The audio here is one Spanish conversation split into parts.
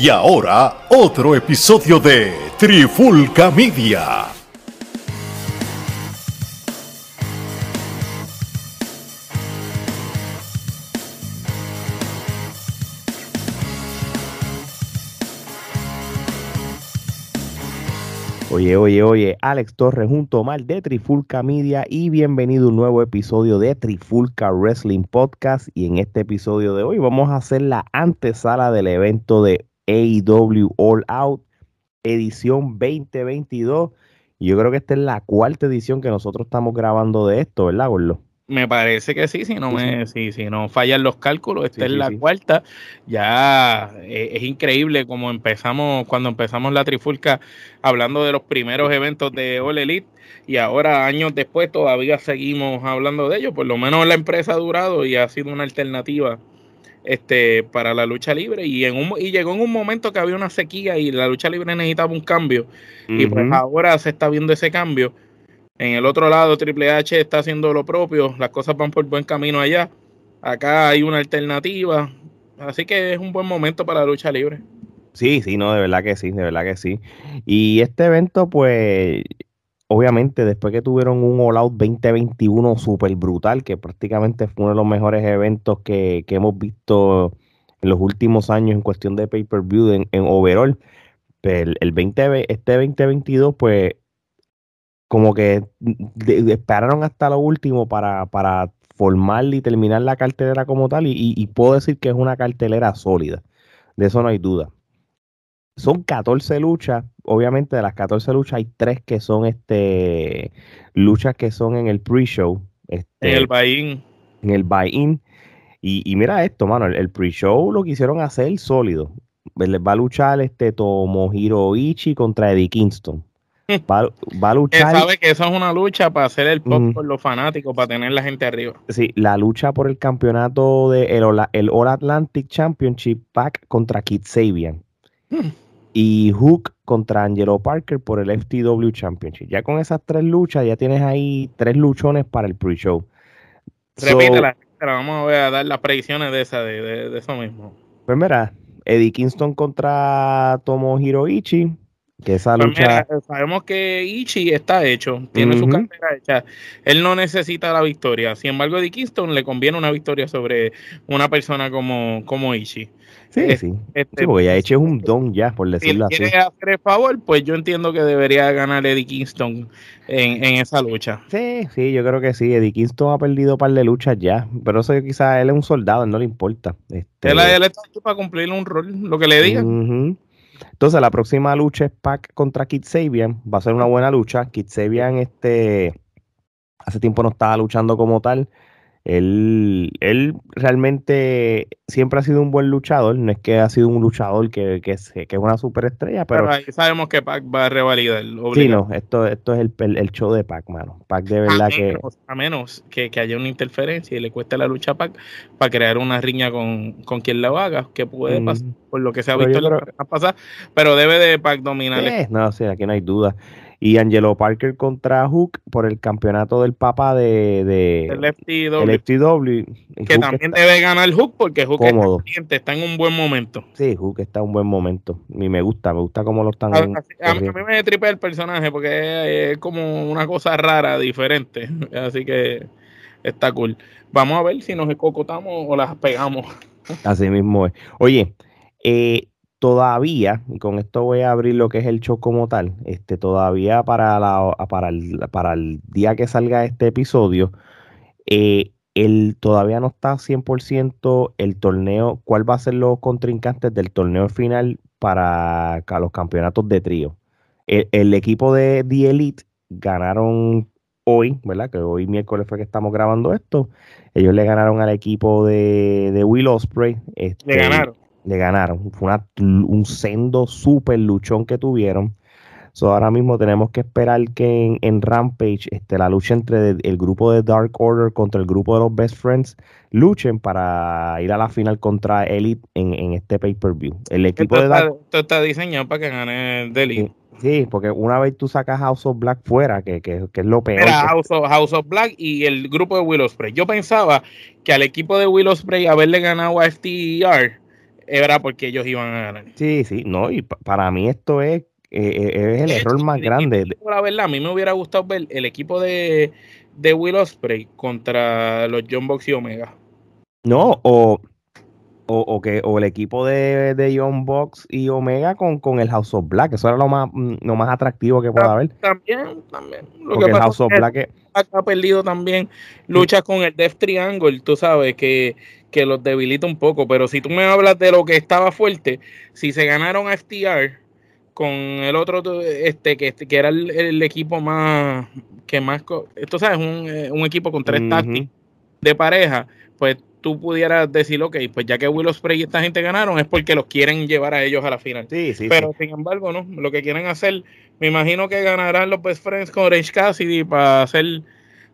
Y ahora, otro episodio de Trifulca Media. Oye, oye, oye, Alex Torres junto a Omar de Trifulca Media y bienvenido a un nuevo episodio de Trifulca Wrestling Podcast y en este episodio de hoy vamos a hacer la antesala del evento de AEW All Out edición 2022 y yo creo que esta es la cuarta edición que nosotros estamos grabando de esto, ¿verdad, Gorlo? Me parece que sí, si no me, si, si no fallan los cálculos, esta es la cuarta. Ya eh, es increíble como empezamos, cuando empezamos la trifulca, hablando de los primeros eventos de All Elite, y ahora, años después, todavía seguimos hablando de ellos. Por lo menos la empresa ha durado y ha sido una alternativa este, para la lucha libre. Y, en un, y llegó en un momento que había una sequía y la lucha libre necesitaba un cambio. Y pues ahora se está viendo ese cambio en el otro lado, Triple H está haciendo lo propio, las cosas van por buen camino allá. Acá hay una alternativa, así que es un buen momento para la lucha libre. Sí, sí, no, de verdad que sí, de verdad que sí. Y este evento, pues, obviamente, después que tuvieron un All Out 2021 súper brutal, que prácticamente fue uno de los mejores eventos que, hemos visto en los últimos años en cuestión de pay-per-view en, en, overall, pues, el, el 20, este 2022, pues, como que esperaron hasta lo último para, para formar y terminar la cartelera como tal y, puedo decir que es una cartelera sólida, de eso no hay duda. Son 14 luchas, obviamente de las 14 luchas hay tres que son este luchas que son en el pre-show. Este, en el buy-in. En el buy-in. Y, mira esto, mano, el, pre-show lo quisieron hacer sólido. Va a luchar este Tomohiro Ichi contra Eddie Kingston. Va, a luchar. sabe que eso es una lucha para hacer el pop por los fanáticos, para tener la gente arriba. Sí, la lucha por el campeonato de el, el All Atlantic Championship Pack contra Kid Sabian. Hmm. Y Hook contra Angelo Parker por el FTW Championship. Ya con esas tres luchas, ya tienes ahí tres luchones para el pre-show. Repítela, vamos a, dar las predicciones de esa, de, de, eso mismo. Pues mira, Eddie Kingston contra Tomohiro Ichi que esa pues lucha... sabemos que Ichi está hecho, tiene su carrera hecha. Él no necesita la victoria. Sin embargo, a Kingston le conviene una victoria sobre una persona como, como Ichi. Sí, sí. Este, sí, porque ya Ichi es un don ya, por decirlo si quiere hacer el favor, pues yo entiendo que debería ganar Eddie Kingston en, en, esa lucha. Sí, sí, yo creo que sí. Eddie Kingston ha perdido un par de luchas ya, pero eso quizás él es un soldado, no le importa. Este... Él, está aquí para cumplir un rol, lo que le digan. Entonces, la próxima lucha es Pac contra Kid Sabian. Va a ser una buena lucha. Kid Sabian, este, hace tiempo no estaba luchando como tal. Él, él realmente siempre ha sido un buen luchador, no es que ha sido un luchador que, que, es, que es una superestrella, pero, pero ahí sabemos que Pac va a revalidar. Sí, no, esto, esto es el, el, show de Pac, mano. Pac de verdad que... a menos que, que, haya una interferencia y le cueste la lucha a Pac para crear una riña con, con quien la haga, que puede pasar, por lo que se ha visto en la pasada, pero debe de Pac dominar. no, sí, aquí no hay duda y Angelo Parker contra Hook por el campeonato del papá de, de el FTW, que también debe ganar Hook porque Hook Está, está, en un buen momento. Sí, Hook está en un buen momento y me gusta, me gusta cómo lo están. A, a, mí me tripe el personaje porque es como una cosa rara, diferente, así que está cool. Vamos a ver si nos escocotamos o las pegamos. Así mismo es. Oye, eh, todavía, y con esto voy a abrir lo que es el show como tal, este, todavía para, la, para, el, para el día que salga este episodio, eh, el, todavía no está 100% el torneo, cuál va a ser los contrincantes del torneo final para los campeonatos de trío. El, equipo de The Elite ganaron hoy, ¿verdad? Que hoy miércoles fue que estamos grabando esto. Ellos le ganaron al equipo de, de Will Osprey. Este, le ganaron le ganaron. Fue un sendo super luchón que tuvieron. So, ahora mismo tenemos que esperar que en, Rampage este, la lucha entre el grupo de Dark Order contra el grupo de los Best Friends luchen para ir a la final contra Elite en, este pay-per-view. El equipo esto de Dark... Esto está diseñado para que gane Elite. Sí, porque una vez tú sacas House of Black fuera, que, es lo peor. Era House, of, House, of, Black y el grupo de Willow Spray. Yo pensaba que al equipo de Willow Spray haberle ganado a FTR era porque ellos iban a ganar. Sí, sí, no, y para mí esto es, eh, es el error más grande. La verdad, a mí me hubiera gustado ver el equipo de, de Will Osprey contra los John Box y Omega. No, o o, que, o el equipo de, de Young Box y Omega con, con el House of Black. Eso era lo más, mm, lo más atractivo que pueda haber. También, también. Lo que el House of Black ha perdido también lucha con el Death Triangle, tú sabes, que, que los debilita un poco. Pero si tú me hablas de lo que estaba fuerte, si se ganaron a FTR con el otro, este, que, que era el, equipo más, que más, esto sabes, un, eh, un equipo con tres uh de pareja, pues tú pudieras decir, ok, pues ya que Will Ospreay y esta gente ganaron es porque los quieren llevar a ellos a la final. Sí, sí, Pero sin embargo, no, lo que quieren hacer, me imagino que ganarán los Best Friends con Orange Cassidy para hacer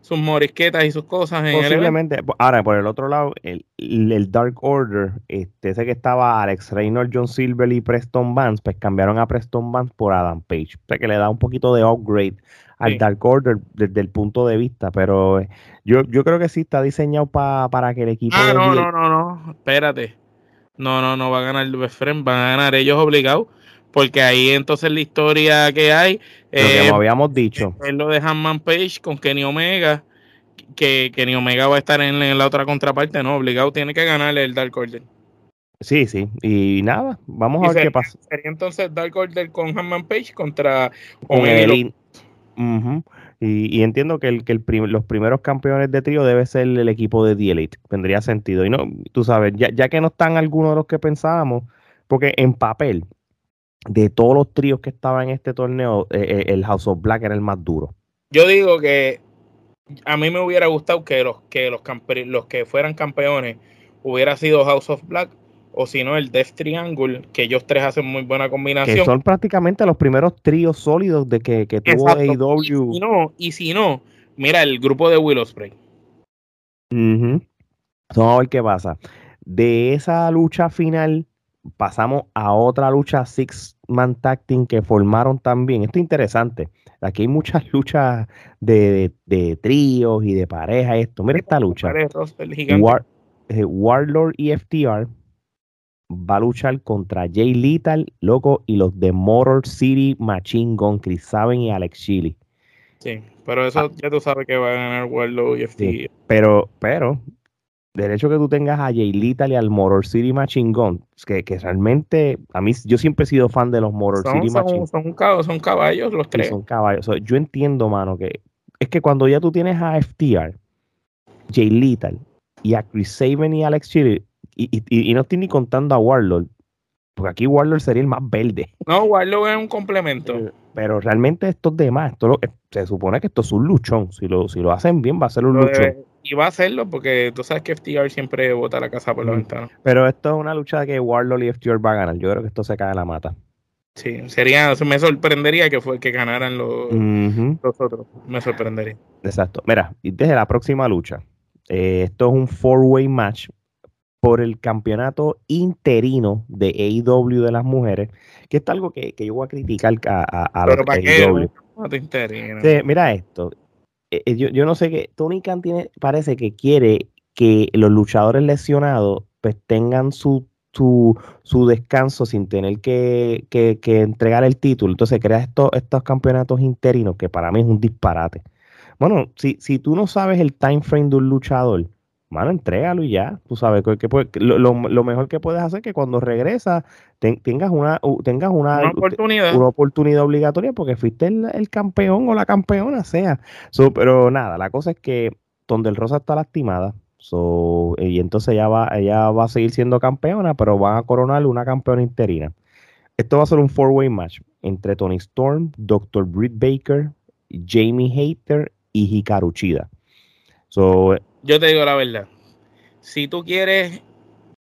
sus morisquetas y sus cosas. En Posiblemente. Ahora, por el otro lado, el, el, Dark Order, este, ese que estaba Alex Reynolds, John Silver y Preston Vance, pues cambiaron a Preston Vance por Adam Page. O sea, que le da un poquito de upgrade al Dark Order desde el punto de vista, pero eh, yo, yo creo que sí está diseñado para que el equipo... Ah, no, no, no, no, espérate. No, no, no va a ganar el Best Friend, van a ganar ellos obligados, porque ahí entonces la historia que hay... Lo que eh, habíamos dicho. Es lo de Hanman Page con Kenny Omega, que Kenny Omega va a estar en, la otra contraparte, no, obligado tiene que ganar el Dark Order. Sí, sí, y nada, vamos a ver qué pasa. Sería entonces Dark Order con Hanman Page contra con el, y, entiendo que, el, que el los primeros campeones de trío debe ser el equipo de The Elite. Tendría sentido. Y no, tú sabes, ya, ya que no están algunos de los que pensábamos, porque en papel, de todos los tríos que estaban en este torneo, eh, eh, el House of Black era el más duro. Yo digo que a mí me hubiera gustado que los que los, los que fueran campeones hubiera sido House of Black o si no el Death Triangle, que ellos tres hacen muy buena combinación. Que son prácticamente los primeros tríos sólidos de que, que tuvo AEW. Y si no, y si no, mira el grupo de Willow Spray. Vamos a ver qué pasa. De esa lucha final pasamos a otra lucha Six Man Tag Team que formaron también. Esto es interesante. Aquí hay muchas luchas de, de, tríos y de pareja. Esto, mira esta lucha. Eh, Warlord y FTR va a luchar contra Jay Lethal, loco, y los de Motor City Machine Gun, Chris Saben y Alex Chili. Sí, pero eso ah. ya tú sabes que va a ganar Warlow y FT. pero, pero, del hecho que tú tengas a Jay Lethal y al Motor City Machine Gun, que, que realmente, a mí, yo siempre he sido fan de los Motor City Machine Gun. Son, son, caballos los tres. son caballos. yo entiendo, mano, que es que cuando ya tú tienes a FTR, Jay Lethal y a Chris Saben y Alex Chili, y, no estoy ni contando a Warlord, porque aquí Warlord sería el más verde. No, Warlord es un complemento. Eh, pero realmente estos demás, esto eh, se supone que esto es un luchón. Si lo, si lo hacen bien, va a ser un luchón. y va a hacerlo porque tú sabes que FTR siempre bota la casa por la ventana. Pero esto es una lucha que Warlord y FTR va a ganar. Yo creo que esto se cae en la mata. Sí, sería, me sorprendería que fue que ganaran los, otros. Me sorprendería. Exacto. Mira, y desde la próxima lucha, eh, esto es un four-way match por el campeonato interino de AEW de las mujeres, que es algo que, yo voy a criticar a, a, los AEW. mira esto, eh, eh, yo, no sé qué, Tony Khan tiene, parece que quiere que los luchadores lesionados pues tengan su, su, descanso sin tener que, entregar el título. Entonces crea estos, estos campeonatos interinos, que para mí es un disparate. Bueno, si, si tú no sabes el time frame de un luchador, mano, entrégalo y ya. Tú sabes que, lo, mejor que puedes hacer es que cuando regresas tengas una tengas una, oportunidad. una oportunidad obligatoria porque fuiste el, campeón o la campeona, sea. pero nada, la cosa es que donde el Rosa está lastimada. y entonces ella va, ella va a seguir siendo campeona, pero van a coronar una campeona interina. Esto va a ser un four-way match entre Tony Storm, Dr. Britt Baker, Jamie Hater y Hikaru Chida. So, yo te digo la verdad. Si tú quieres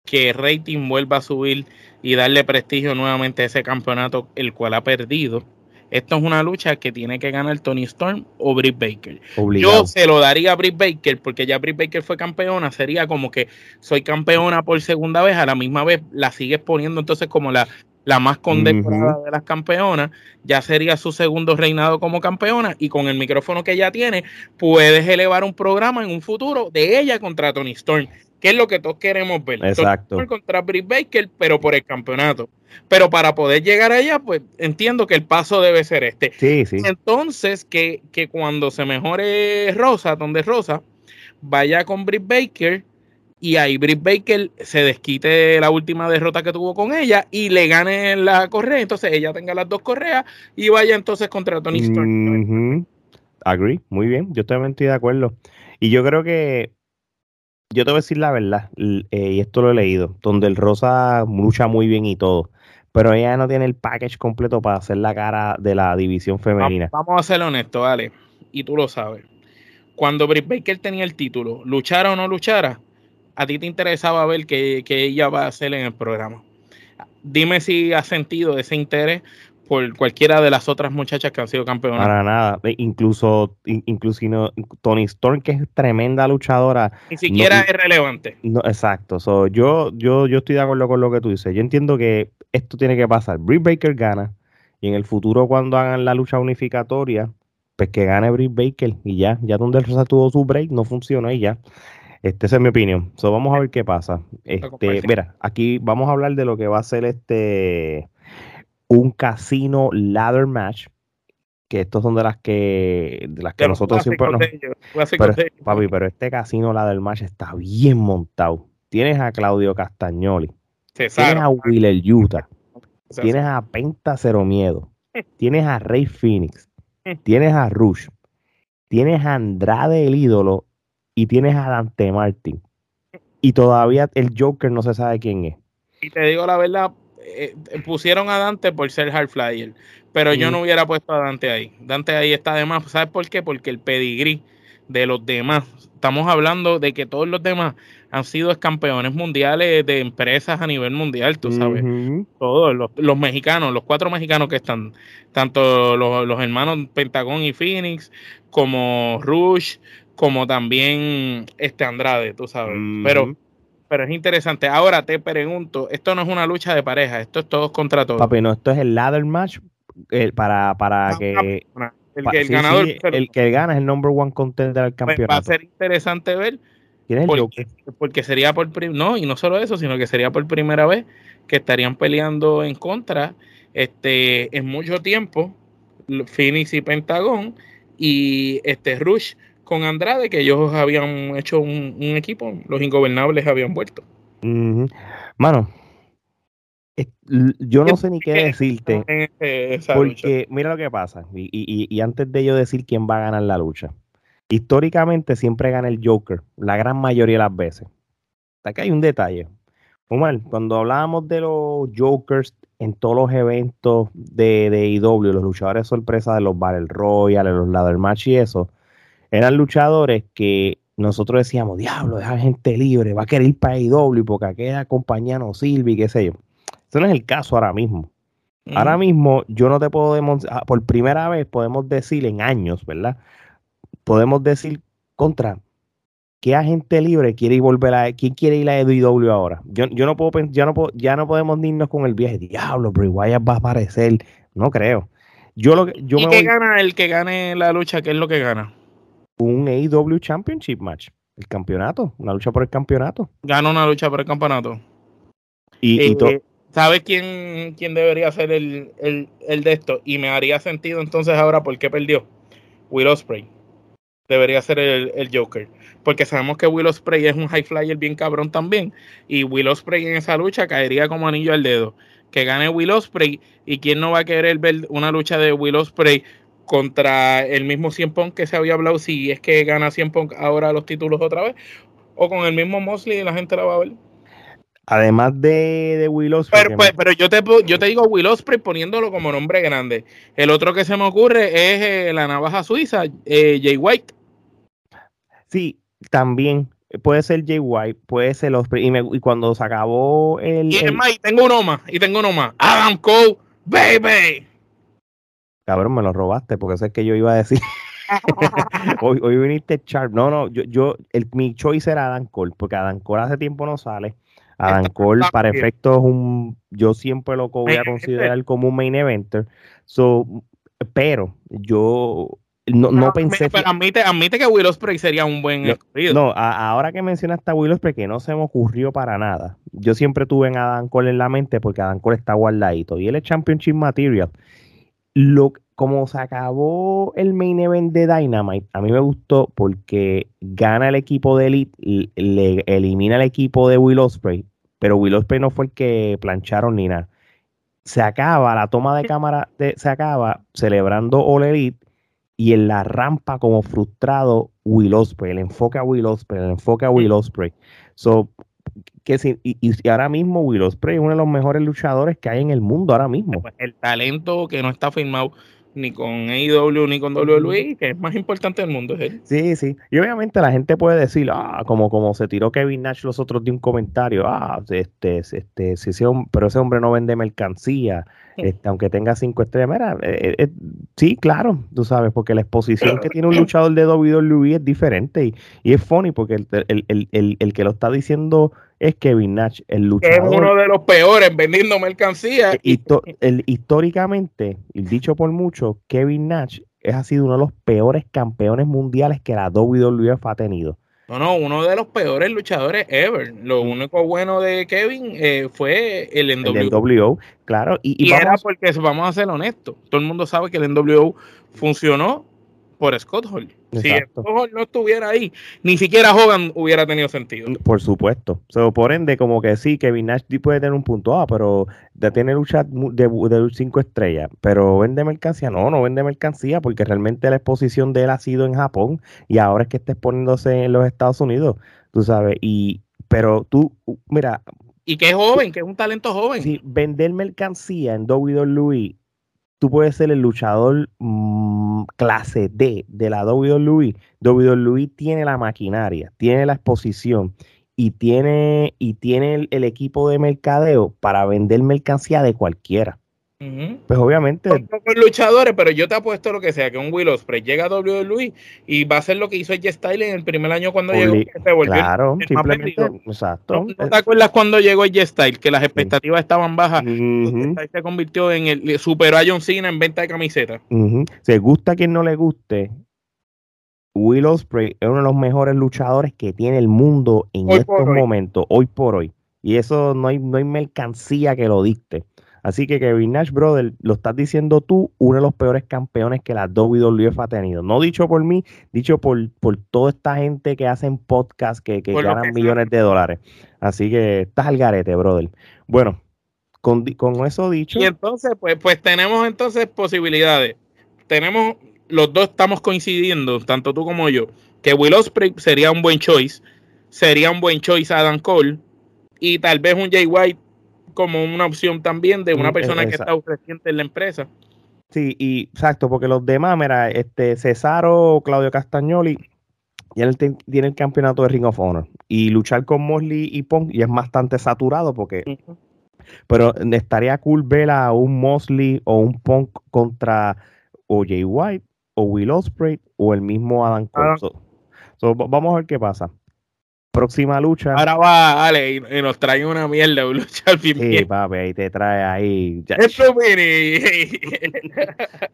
que el rating vuelva a subir y darle prestigio nuevamente a ese campeonato, el cual ha perdido, esto es una lucha que tiene que ganar Tony Storm o Britt Baker. Yo se lo daría a Britt Baker porque ya Britt Baker fue campeona. Sería como que soy campeona por segunda vez, a la misma vez la sigues poniendo entonces como la la más condecorada de las campeonas, ya sería su segundo reinado como campeona y con el micrófono que ella tiene puedes elevar un programa en un futuro de ella contra Tony Storm, que es lo que todos queremos ver. Exacto. contra Britt Baker, pero por el campeonato. Pero para poder llegar allá, pues entiendo que el paso debe ser este. Sí, sí. Entonces, que, que cuando se mejore Rosa, donde Rosa, vaya con Britt Baker y ahí Britt Baker se desquite la última derrota que tuvo con ella y le gane la correa, entonces ella tenga las dos correas y vaya entonces contra Tony Storm. Agree, muy bien, yo también estoy de acuerdo. Y yo creo que, yo te voy a decir la verdad, eh, y esto lo he leído, donde el Rosa lucha muy bien y todo, pero ella no tiene el package completo para hacer la cara de la división femenina. Vamos a ser honestos, vale, y tú lo sabes. Cuando Britt Baker tenía el título, luchara o no luchara, a ti te interesaba ver qué, ella va a hacer en el programa. Dime si has sentido ese interés por cualquiera de las otras muchachas que han sido campeonas. Para nada, incluso, incluso Tony Storm, que es tremenda luchadora. Ni siquiera es relevante. No, exacto, yo, yo, yo estoy de acuerdo con lo que tú dices. Yo entiendo que esto tiene que pasar. Britt Baker gana y en el futuro cuando hagan la lucha unificatoria, pues que gane Britt Baker y ya, ya donde el Rosa tuvo su break, no funcionó y ya. Este, esa es mi opinión. So, vamos a ver qué pasa. Este, mira, aquí vamos a hablar de lo que va a ser este un casino ladder match. Que estos son de las que de las que nosotros siempre nos. Pero, papi, pero este casino ladder match está bien montado. Tienes a Claudio Castagnoli. tienes a Willer Utah. Tienes a Penta Cero Miedo. tienes a Rey Phoenix. tienes a Rush. Tienes a Andrade el ídolo y tienes a Dante Martin. Y todavía el Joker no se sabe quién es. Y te digo la verdad, eh, pusieron a Dante por ser hard flyer, pero yo no hubiera puesto a Dante ahí. Dante ahí está de más. ¿Sabes por qué? Porque el pedigrí de los demás, estamos hablando de que todos los demás han sido campeones mundiales de empresas a nivel mundial, tú sabes. Todos los, mexicanos, los cuatro mexicanos que están, tanto los, los hermanos Pentagón y Phoenix, como Rush, como también este Andrade, tú sabes. Pero pero es interesante. Ahora te pregunto, esto no es una lucha de pareja, esto es todos contra todos. Papi, no, esto es el ladder match eh, para, para que... El, que el ganador... el que gana es el number one contender del campeonato. Pues va a ser interesante ver. porque, porque, sería por... No, y no solo eso, sino que sería por primera vez que estarían peleando en contra este en mucho tiempo Phoenix y Pentagón y este Rush con Andrade, que ellos habían hecho un, equipo, los ingobernables habían vuelto. Mano, yo no sé ni qué decirte. Porque mira lo que pasa. Y, antes de yo decir quién va a ganar la lucha. Históricamente siempre gana el Joker, la gran mayoría de las veces. Acá hay un detalle. Omar, cuando hablábamos de los Jokers en todos los eventos de, de IW, los luchadores sorpresa de los Battle Royale, los Ladder Match y eso, eran luchadores que nosotros decíamos, diablo, deja gente libre, va a querer ir para IW porque aquella compañía no sirve y qué sé yo. Ese no es el caso ahora mismo. Ahora mismo yo no te puedo demostrar, ah, por primera vez podemos decir en años, ¿verdad? Podemos decir contra qué agente libre quiere ir volver a quién quiere ir a IW ahora. Yo, yo no puedo ya no ya no podemos irnos con el viaje, diablo, Bray Wyatt va a aparecer, no creo. Yo lo yo ¿Y qué gana el que gane la lucha? ¿Qué es lo que gana? Un AEW Championship match. El campeonato, una lucha por el campeonato. Gana una lucha por el campeonato. Y, eh, ¿Sabes quién, quién debería ser el, de esto? Y me haría sentido entonces ahora por qué perdió. Will Ospreay. Debería ser el, Joker. Porque sabemos que Will Ospreay es un high flyer bien cabrón también. Y Will Ospreay en esa lucha caería como anillo al dedo. Que gane Will Ospreay. ¿Y quién no va a querer ver una lucha de Will Ospreay contra el mismo Cien Pong que se había hablado si es que gana Cien Pong ahora los títulos otra vez o con el mismo Mosley y la gente la va a ver. Además de, de Will Ospreay. Pero, pues, yo, te, yo te digo Will Ospreay poniéndolo como nombre grande. El otro que se me ocurre es eh, la navaja suiza, eh, Jay White. Sí, también. Puede ser Jay White, puede ser Ospreay. Y, cuando se acabó el. Y, y tengo uno más, y tengo uno más. Adam Cole, baby. Cabrón, me lo robaste porque sé que yo iba a decir. hoy, hoy viniste Sharp. No, no, yo, yo el, mi choice era Adam Cole, porque Adam Cole hace tiempo no sale. Adam Cole, para efectos, un, yo siempre lo voy a considerar como un main eventer. So, pero yo no, no pensé. Pero admite, admite que Will Ospreay sería un buen no, No, ahora que mencionaste a Will Ospreay, que no se me ocurrió para nada. Yo siempre tuve en Adam Cole en la mente porque Adam Cole está guardadito y él es Championship Material. Lo, como se acabó el main event de Dynamite, a mí me gustó porque gana el equipo de Elite, le elimina el equipo de Will Ospreay, pero Will Ospreay no fue el que plancharon ni nada. Se acaba, la toma de cámara se acaba celebrando All Elite y en la rampa como frustrado Will Ospreay, el enfoque a Will Ospreay, el enfoque a Will Ospreay. So, que si, y, ahora mismo Will Ospreay es uno de los mejores luchadores que hay en el mundo ahora mismo. Pues, el talento que no está firmado ni con AEW ni con WWE, que es más importante del mundo es él. Sí, sí. Y obviamente la gente puede decir, ah, como, como se tiró Kevin Nash los otros de un comentario, ah, este, este, sí, sí, pero ese hombre no vende mercancía, este, aunque tenga cinco estrellas. Mira, eh, eh, sí, claro, tú sabes, porque la exposición que tiene un luchador de WWE es diferente y, y es funny porque el, el, el, el, que lo está diciendo es Kevin Nash, el luchador. Es uno de los peores vendiendo mercancía. el, históricamente, y dicho por mucho, Kevin Nash es, ha sido uno de los peores campeones mundiales que la WWF ha tenido. No, no, uno de los peores luchadores ever. Lo único bueno de Kevin eh, fue el NWO. claro. Y, era porque, vamos a ser honestos, todo el mundo sabe que el NWO funcionó por Scott Hall. Si Scott Hall no estuviera ahí, ni siquiera Hogan hubiera tenido sentido. Por supuesto. So, por ende, como que sí, Kevin Nash puede tener un punto A, pero de tener lucha de, de cinco estrellas. Pero vende mercancía, no, no vende mercancía, porque realmente la exposición de él ha sido en Japón y ahora es que está exponiéndose en los Estados Unidos, tú sabes. Y, pero tú, mira. Y que es joven, que es un talento joven. Sí, vender mercancía en WWE tú puedes ser el luchador mm, clase D de la WWE. WWE tiene la maquinaria, tiene la exposición y tiene, y tiene el equipo de mercadeo para vender mercancía de cualquiera. Pues obviamente. Son luchadores, pero yo te apuesto lo que sea, que un Will Ospreay llega a WWE y va a hacer lo que hizo J Style en el primer año cuando llegó. se volvió claro, simplemente. Exacto. ¿No, te acuerdas cuando llegó J Style? Que las expectativas estaban bajas. se convirtió en el. Superó a John Cena en venta de camisetas. Se gusta a quien no le guste. Will Ospreay es uno de los mejores luchadores que tiene el mundo en estos momentos, hoy por hoy. Y eso no hay, no hay mercancía que lo dicte. Así que Kevin Nash, brother, lo estás diciendo tú, uno de los peores campeones que la WWF ha tenido. No dicho por mí, dicho por, por toda esta gente que hacen podcast que, que ganan millones de dólares. Así que estás al garete, brother. Bueno, con, eso dicho. Y entonces, pues, pues tenemos entonces posibilidades. Tenemos, los dos estamos coincidiendo, tanto tú como yo, que Will Ospreay sería un buen choice, sería un buen choice Adam Cole, y tal vez un Jay White como una opción también de una mm, persona que está reciente en la empresa. Sí, y exacto, porque los demás, mira, este Cesaro, Claudio Castagnoli, ya él tiene el campeonato de Ring of Honor. Y luchar con Mosley y Punk y es bastante saturado porque. Pero estaría cool ver a un Mosley o un Punk contra o Jay White o Will Ospreay o el mismo Adam Cole. vamos a ver qué pasa próxima lucha. Ahora va, Ale, y, nos trae una mierda, un lucha al fin. Sí, papi, ahí te trae ahí.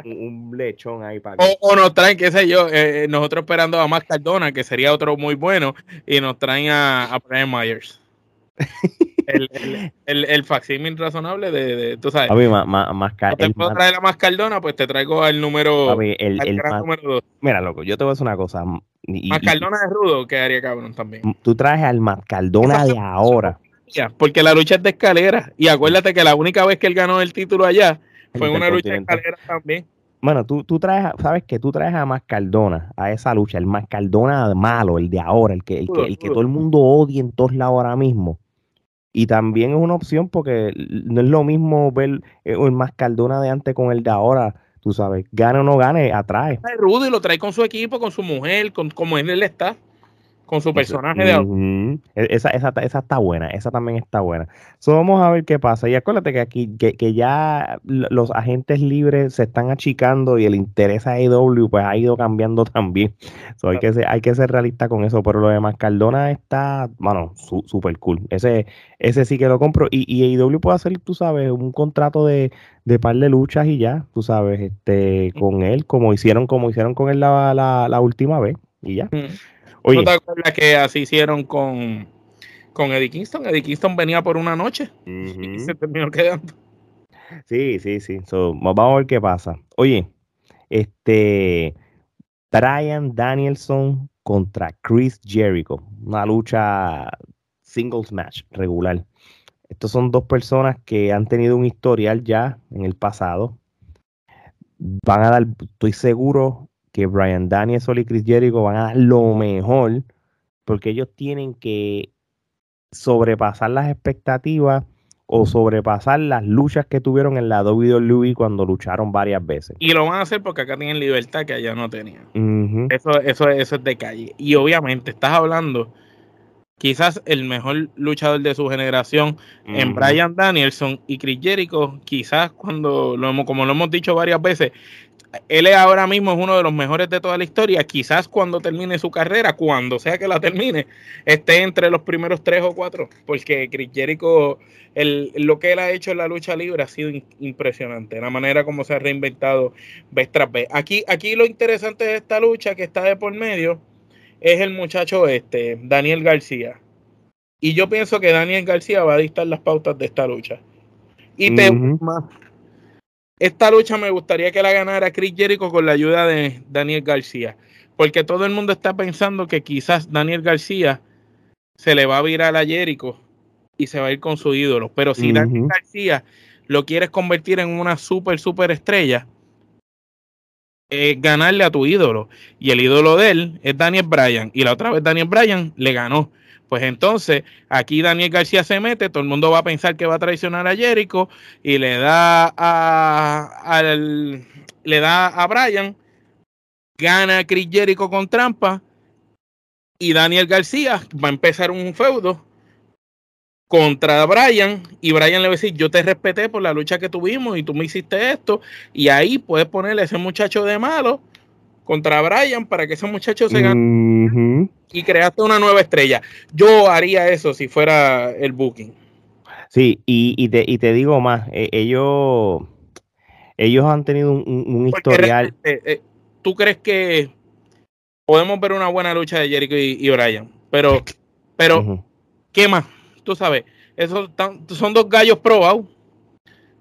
un lechón ahí para o, o, nos traen, qué sé yo, eh, nosotros esperando a Max Cardona, que sería otro muy bueno, y nos traen a, a Brian Myers. el, el, el, facsímil razonable de, de, tú sabes. Papi, más, más, más te puedo traer a más Cardona, pues te traigo al número. Papi, el, número dos. Mira, loco, yo te voy a decir una cosa. Mascardona de rudo quedaría cabrón también. Tú traes al Mascardona de ahora. Porque la lucha es de escalera. Y acuérdate que la única vez que él ganó el título allá fue en una lucha de escalera también. Bueno, tú, tú traes, sabes que tú traes a Mascardona a esa lucha, el Mascardona malo, el de ahora, el que, el, que, el que todo el mundo odia en todos lados ahora mismo. Y también es una opción porque no es lo mismo ver eh, el Mascardona de antes con el de ahora tú sabes, gane o no gane, atrae. Rudy lo trae con su equipo, con su mujer, con como él está. Con su personaje de e, esa, esa, esa, está buena, esa también está buena. So, vamos a ver qué pasa. Y acuérdate que aquí, que, que ya los agentes libres se están achicando y el interés a AEW pues ha ido cambiando también. So, hay, que ser, hay que ser realista con eso. Pero lo demás, Cardona está, bueno, súper cool. Ese, ese sí que lo compro. Y, y AEW puede hacer, tú sabes, un contrato de, de par de luchas y ya, tú sabes, este, con él, como hicieron, como hicieron con él la, la, la última vez. Y ya. ¿No te acuerdas que así hicieron con, con Eddie Kingston? Eddie Kingston venía por una noche y se terminó quedando. Sí, sí, sí. vamos a ver qué pasa. Oye, este Brian Danielson contra Chris Jericho. Una lucha singles match regular. Estos son dos personas que han tenido un historial ya en el pasado. Van a dar, estoy seguro, que Brian Danielson y Chris Jericho van a dar lo mejor porque ellos tienen que sobrepasar las expectativas o sobrepasar las luchas que tuvieron en la WWE cuando lucharon varias veces. Y lo van a hacer porque acá tienen libertad que allá no tenían. eso, eso, eso es de calle. Y obviamente estás hablando quizás el mejor luchador de su generación en Brian Danielson y Chris Jericho, quizás cuando lo como lo hemos dicho varias veces, él ahora mismo es uno de los mejores de toda la historia. Quizás cuando termine su carrera, cuando sea que la termine, esté entre los primeros tres o cuatro. Porque Chris Jericho, el, lo que él ha hecho en la lucha libre ha sido impresionante. La manera como se ha reinventado vez tras vez. Aquí, aquí lo interesante de esta lucha que está de por medio es el muchacho este, Daniel García. Y yo pienso que Daniel García va a dictar las pautas de esta lucha. Y te, esta lucha me gustaría que la ganara Chris Jericho con la ayuda de Daniel García, porque todo el mundo está pensando que quizás Daniel García se le va a virar a Jericho y se va a ir con su ídolo, pero si Daniel García lo quieres convertir en una super, super estrella, es ganarle a tu ídolo. Y el ídolo de él es Daniel Bryan. Y la otra vez Daniel Bryan le ganó. Pues entonces, aquí Daniel García se mete, todo el mundo va a pensar que va a traicionar a Jericho y le da a, le da a Brian, gana Chris Jericho con trampa y Daniel García va a empezar un feudo contra Brian y Brian le va a decir, yo te respeté por la lucha que tuvimos y tú me hiciste esto y ahí puedes ponerle a ese muchacho de malo contra Brian para que ese muchacho se gane y creaste una nueva estrella. Yo haría eso si fuera el booking. Sí, y, te, digo más, e, ellos, ellos han tenido un, historial. Eh, ¿Tú crees que podemos ver una buena lucha de Jericho y, Brian? Pero, pero ¿qué más? Tú sabes, esos son dos gallos probados.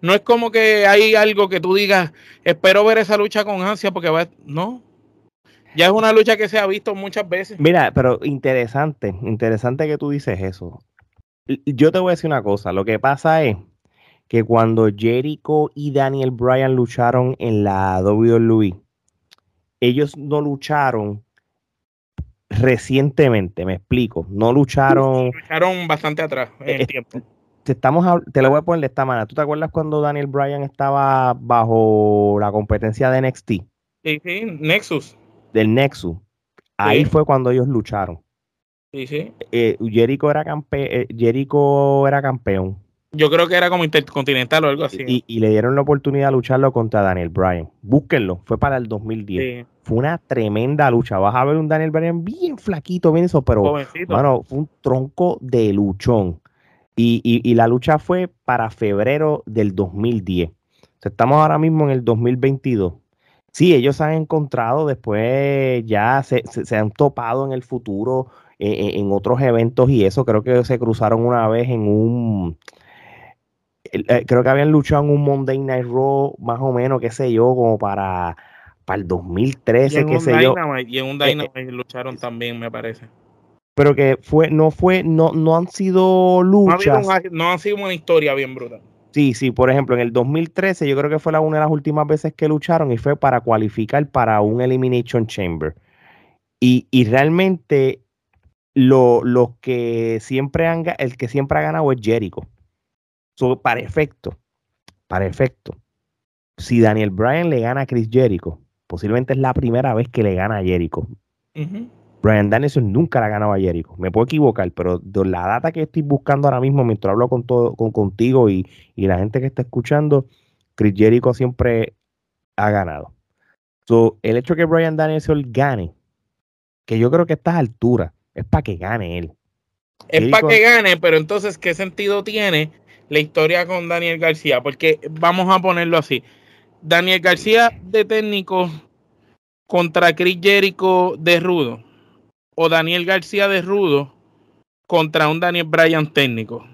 No es como que hay algo que tú digas, espero ver esa lucha con ansia porque va. No, ya es una lucha que se ha visto muchas veces. Mira, pero interesante, interesante que tú dices eso. Yo te voy a decir una cosa, lo que pasa es que cuando Jericho y Daniel Bryan lucharon en la WWE, ellos no lucharon recientemente, me explico, no lucharon... Lucharon bastante atrás en el tiempo. Te, estamos, te lo voy a poner de esta manera. ¿Tú te acuerdas cuando Daniel Bryan estaba bajo la competencia de NXT? Sí, sí, Nexus del Nexus. Ahí fue cuando ellos lucharon. Sí, sí. Eh, Jericho, era campe eh, Jericho era campeón. Yo creo que era como intercontinental o algo así. Y, le dieron la oportunidad de lucharlo contra Daniel Bryan. Búsquenlo, fue para el 2010. Fue una tremenda lucha. Vas a ver un Daniel Bryan bien flaquito, bien eso, pero bueno, fue un tronco de luchón. Y, y, la lucha fue para febrero del 2010. estamos ahora mismo en el 2022. Sí, ellos se han encontrado después, ya se, han topado en el futuro eh, eh, en otros eventos y eso. Creo que se cruzaron una vez en un. Eh, creo que habían luchado en un Monday Night Raw, más o menos, qué sé yo, como para, para el 2013, qué sé yo. Y en un Dynamite lucharon también, me parece. Pero que fue, no fue, no, no han sido luchas. No, no han sido una historia bien brutal. Sí, sí, por ejemplo, en el 2013 yo creo que fue una de las últimas veces que lucharon y fue para cualificar para un Elimination Chamber. Y, realmente lo, que siempre han, el que siempre ha ganado es Jericho. para efecto, para efecto, si Daniel Bryan le gana a Chris Jericho, posiblemente es la primera vez que le gana a Jericho. Brian Danielson nunca la ha ganado a Jericho. Me puedo equivocar, pero de la data que estoy buscando ahora mismo mientras hablo con todo, con, contigo y, la gente que está escuchando, Chris Jericho siempre ha ganado. So, el hecho que Brian Danielson gane, que yo creo que a estas alturas, es para que gane él. Es para que gane, pero entonces, ¿qué sentido tiene la historia con Daniel García? Porque vamos a ponerlo así. Daniel García de técnico contra Chris Jericho de rudo o Daniel García de Rudo contra un Daniel Bryan técnico.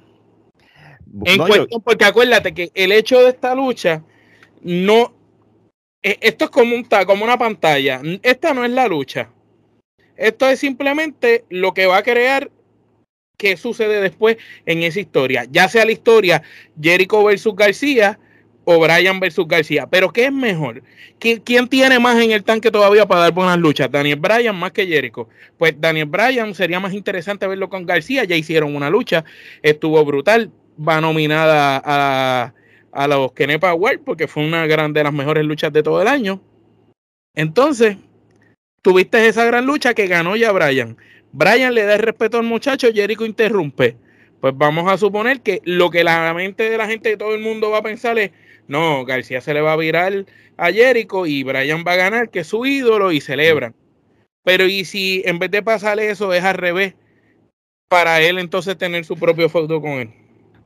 En cuestión, porque acuérdate que el hecho de esta lucha no. E, esto es como, un, como una pantalla. Esta no es la lucha. Esto es simplemente lo que va a crear qué sucede después en esa historia. Ya sea la historia Jericho versus García o Brian versus García. Pero ¿qué es mejor? ¿Quién, tiene más en el tanque todavía para dar buenas luchas? Daniel Bryan más que Jericho. Pues Daniel Bryan sería más interesante verlo con García. Ya hicieron una lucha, estuvo brutal. Va nominada a, a los Kenepa Award porque fue una gran, de las mejores luchas de todo el año. Entonces, tuviste esa gran lucha que ganó ya Bryan. Bryan le da el respeto al muchacho, Jericho interrumpe. Pues vamos a suponer que lo que la mente de la gente de todo el mundo va a pensar es no, García se le va a virar a Jericho y Brian va a ganar, que es su ídolo, y celebran. Pero y si en vez de pasarle eso es al revés, para él entonces tener su propio foto con él.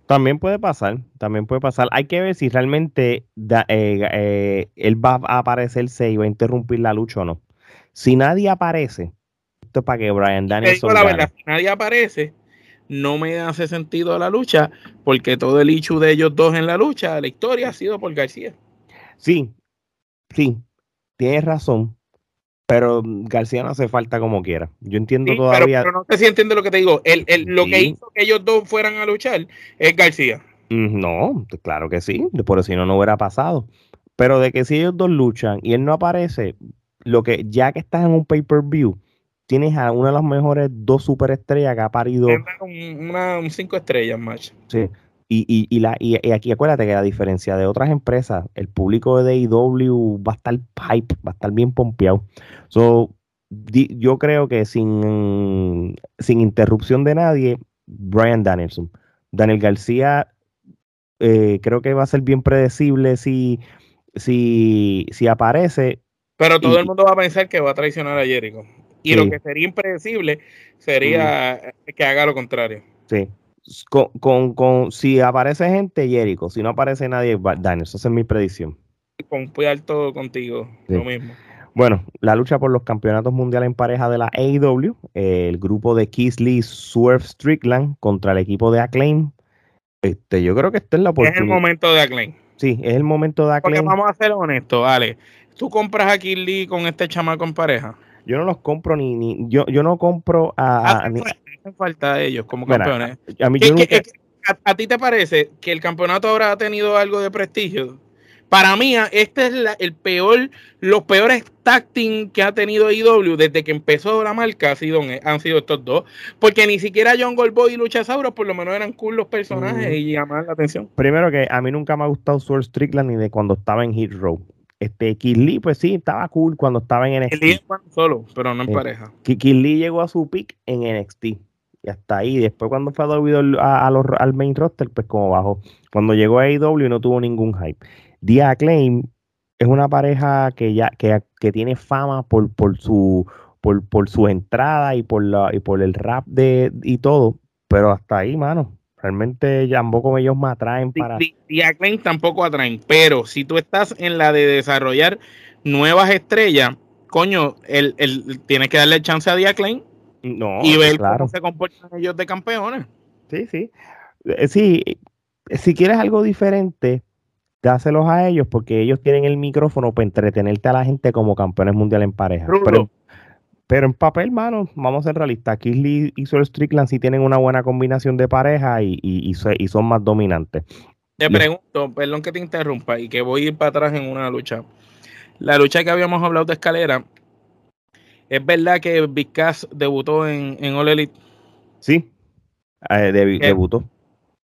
También puede pasar, también puede pasar. Hay que ver si realmente eh, eh, él va a aparecerse y va a interrumpir la lucha o no. Si nadie aparece, esto es para que Brian Danielson. la verdad, si nadie aparece, no me hace sentido la lucha, porque todo el hecho de ellos dos en la lucha, la historia ha sido por García. Sí, sí, tienes razón, pero García no hace falta como quiera. Yo entiendo todavía. Pero, no sé si entiende lo que te digo. El, Lo que hizo que ellos dos fueran a luchar es García. Mm, no, claro que sí, por si no, no hubiera pasado. Pero de que si ellos dos luchan y él no aparece, lo que ya que estás en un pay-per-view, tienes a una de las mejores dos superestrellas que ha parido. Una, un cinco estrellas, match. Sí. Y, y, y, la, y, aquí acuérdate que a diferencia de otras empresas, el público de DIW va a estar pipe, va a estar bien pompeado. So, yo creo que sin, sin interrupción de nadie, Brian Danielson. Daniel García eh, creo que va a ser bien predecible si, si, si aparece. Pero todo el mundo va a pensar que va a traicionar a Jericho. Y lo que sería impredecible sería que haga lo contrario. Sí. Con, con, si aparece gente, Jericho. Si no aparece nadie, Daniel. Esa es mi predicción. Con todo contigo. Lo mismo. Bueno, la lucha por los campeonatos mundiales en pareja de la AEW, el grupo de Keith Lee, Swerve Strickland contra el equipo de Acclaim. Este, yo creo que este es la oportunidad. Es el momento de Acclaim. Sí, es el momento de Acclaim. Porque vamos a ser honestos, vale. ¿Tú compras a Keith Lee con este chamaco en pareja? Yo no los compro ni, ni yo, yo no compro a... a falta a ellos como campeones. A, a, ti te parece que el campeonato ahora ha tenido algo de prestigio? Para mí, este es el peor, los peores tacting que ha tenido IW desde que empezó la marca ha sido, han sido estos dos. Porque ni siquiera John Goldboy y Luchasaurus por lo menos eran cool los personajes y llamaban la atención. Primero que a mí nunca me ha gustado Sword Strickland ni de cuando estaba en Hit Row. Este, Lee, pues sí, estaba cool cuando estaba en NXT. Lee solo, pero no en pareja. Lee llegó a su pick en NXT. Y hasta ahí. Después, cuando fue a, a, los, al main roster, pues como bajó. Cuando llegó a AEW no tuvo ningún hype. Dia Acclaim es una pareja que ya que, que tiene fama por, por su por, por su entrada y por la y por el rap de y todo, pero hasta ahí, mano. Realmente tampoco ellos me atraen para. Y Acclaim tampoco atraen, pero si tú estás en la de desarrollar nuevas estrellas, coño, el, el, tienes que darle chance a Diaclaim no, y ver cómo se comportan ellos de campeones. Sí, sí. Eh, sí, si quieres algo diferente, dáselos a ellos porque ellos tienen el micrófono para entretenerte a la gente como campeones mundiales en pareja. Pero, pero en papel, mano, vamos a ser realistas. Kisley y Sol Strickland sí tienen una buena combinación de pareja y, y, son más dominantes. Te pregunto, perdón que te interrumpa y que voy a ir para atrás en una lucha. La lucha que habíamos hablado de escalera, ¿es verdad que Vizcas debutó en, en All Elite? Sí, eh, debutó.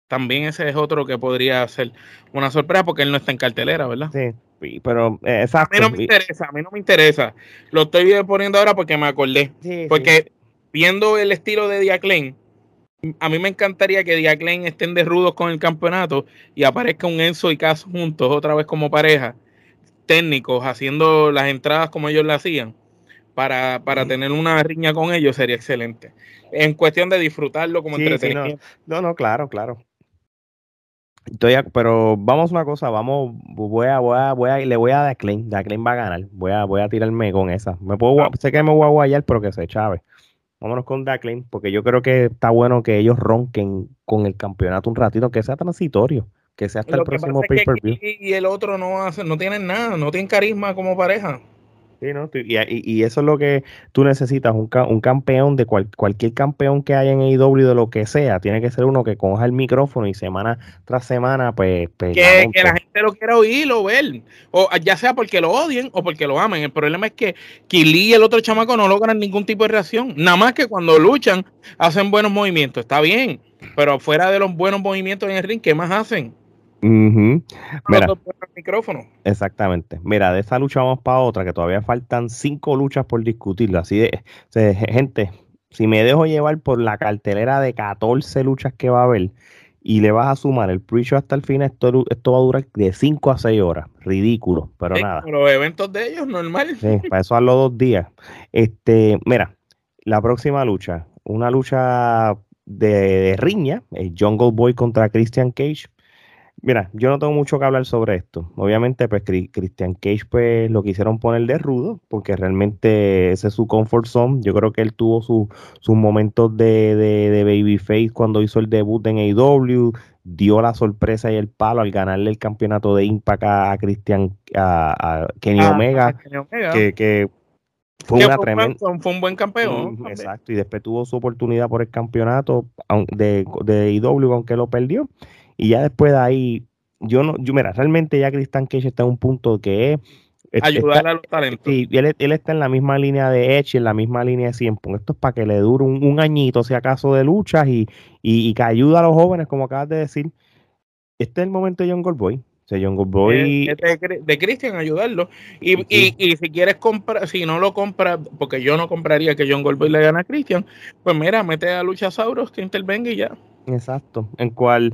También ese es otro que podría ser una sorpresa porque él no está en cartelera, ¿verdad? Sí, pero eh, A mí no me interesa, a mí no me interesa. Lo estoy poniendo ahora porque me acordé. porque viendo el estilo de Diaclen, a mí me encantaría que Diaclen estén de rudos con el campeonato y aparezca un Enzo y Caso juntos otra vez como pareja, técnicos, haciendo las entradas como ellos la hacían. Para, para tener una riña con ellos sería excelente. En cuestión de disfrutarlo como entretenimiento. no, no, claro, claro pero vamos a una cosa, vamos, voy a, voy a, voy a, le voy a dar Klein, Klein va a ganar, voy a, voy a tirarme con esa. Me puedo, ah. sé que me voy a guayar, pero que se chave. Vámonos con Daclin, porque yo creo que está bueno que ellos ronquen con el campeonato un ratito, que sea transitorio, que sea hasta el próximo pay-per-view. Y el otro no hace, no tienen nada, no tienen carisma como pareja. Sí, ¿no? y, y, eso es lo que tú necesitas, un, un campeón de cualquier campeón que haya en AEW de lo que sea, tiene que ser uno que coja el micrófono y semana tras semana, pues... pues que, la gente lo quiera oír o ver, o ya sea porque lo odien o porque lo amen. El problema es que Kili y el otro chamaco no logran ningún tipo de reacción, nada más que cuando luchan hacen buenos movimientos, está bien, pero fuera de los buenos movimientos en el ring, ¿qué más hacen? Mira, micrófono. Exactamente. Mira, de esa lucha vamos para otra, que todavía faltan cinco luchas por discutir. Así de, gente, si me dejo llevar por la cartelera de 14 luchas que va a haber y le vas a sumar el pre hasta el fin, esto, esto va a durar de 5 a 6 horas. Ridículo, pero nada. Los eventos de ellos, normal. Sí, para eso a los dos días. Este, mira, la próxima lucha, una lucha de, de riña, el Jungle Boy contra Christian Cage Mira, yo no tengo mucho que hablar sobre esto. Obviamente, pues Christian Cage pues lo quisieron poner de rudo, porque realmente ese es su comfort zone. Yo creo que él tuvo sus momentos de, de, babyface cuando hizo el debut en AEW, dio la sorpresa y el palo al ganarle el campeonato de Impact a, Christian, a, Kenny ah, Omega, que, fue, una tremenda, fue un buen campeón. exacto, y después tuvo su oportunidad por el campeonato de, de AEW, aunque lo perdió. Y ya después de ahí, yo no, yo mira, realmente ya Christian Cage está en un punto que es ayudar a los talentos. Sí, él, él, está en la misma línea de Edge, en la misma línea de Siempre. Esto es para que le dure un, añito, si acaso, de luchas y, y, que ayude a los jóvenes, como acabas de decir. Este es el momento de John Goldboy. O sea, John Goldboy. de, de Christian ayudarlo. Y, y, y, si quieres comprar, si no lo compras, porque yo no compraría que John Goldboy le gane a Christian, pues mira, mete a Luchasauros que intervenga y ya. Exacto, en cual